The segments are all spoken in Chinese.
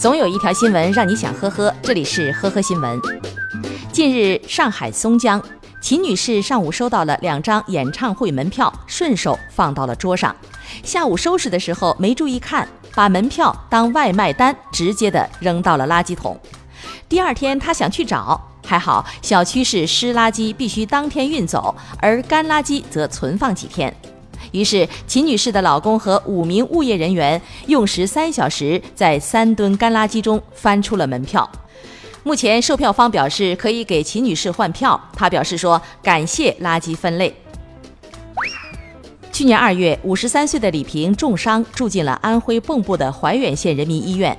总有一条新闻让你想呵呵，这里是呵呵新闻。近日，上海松江，秦女士上午收到了两张演唱会门票，顺手放到了桌上。下午收拾的时候没注意看，把门票当外卖单，直接的扔到了垃圾桶。第二天，她想去找，还好小区是湿垃圾必须当天运走，而干垃圾则存放几天。于是，秦女士的老公和五名物业人员用时三小时，在三吨干垃圾中翻出了门票。目前，售票方表示可以给秦女士换票，她表示说感谢垃圾分类。去年二月，五十三岁的李平重伤住进了安徽蚌埠的怀远县人民医院，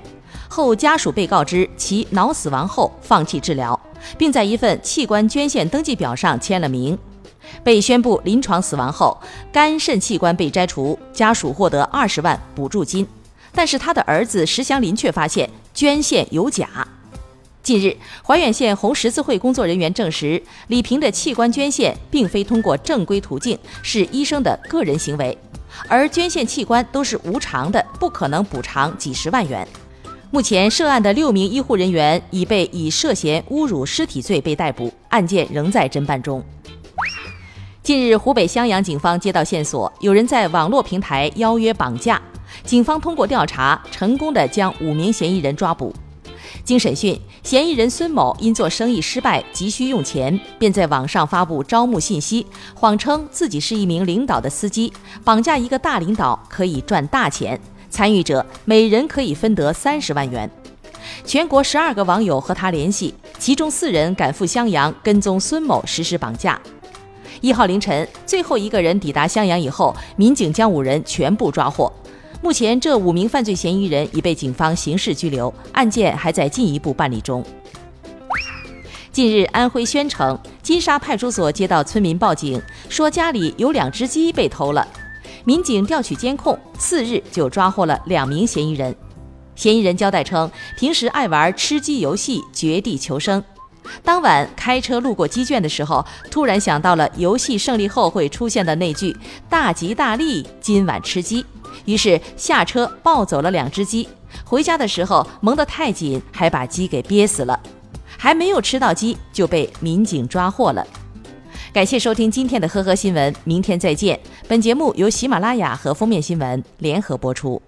后家属被告知其脑死亡后放弃治疗，并在一份器官捐献登记表上签了名。被宣布临床死亡后，肝肾器官被摘除，家属获得二十万补助金。但是他的儿子石祥林却发现捐献有假。近日，怀远县红十字会工作人员证实，李平的器官捐献并非通过正规途径，是医生的个人行为，而捐献器官都是无偿的，不可能补偿几十万元。目前涉案的六名医护人员已被以涉嫌侮辱尸体罪被逮捕，案件仍在侦办中。近日，湖北襄阳警方接到线索，有人在网络平台邀约绑架。警方通过调查，成功的将五名嫌疑人抓捕。经审讯，嫌疑人孙某因做生意失败，急需用钱，便在网上发布招募信息，谎称自己是一名领导的司机，绑架一个大领导可以赚大钱，参与者每人可以分得三十万元。全国十二个网友和他联系，其中四人赶赴襄阳跟踪孙某实施绑架。一号凌晨，最后一个人抵达襄阳以后，民警将五人全部抓获。目前，这五名犯罪嫌疑人已被警方刑事拘留，案件还在进一步办理中。近日，安徽宣城金沙派出所接到村民报警，说家里有两只鸡被偷了。民警调取监控，次日就抓获了两名嫌疑人。嫌疑人交代称，平时爱玩吃鸡游戏，绝地求生。当晚开车路过鸡圈的时候，突然想到了游戏胜利后会出现的那句“大吉大利，今晚吃鸡”，于是下车抱走了两只鸡。回家的时候蒙得太紧，还把鸡给憋死了。还没有吃到鸡，就被民警抓获了。感谢收听今天的呵呵新闻，明天再见。本节目由喜马拉雅和封面新闻联合播出。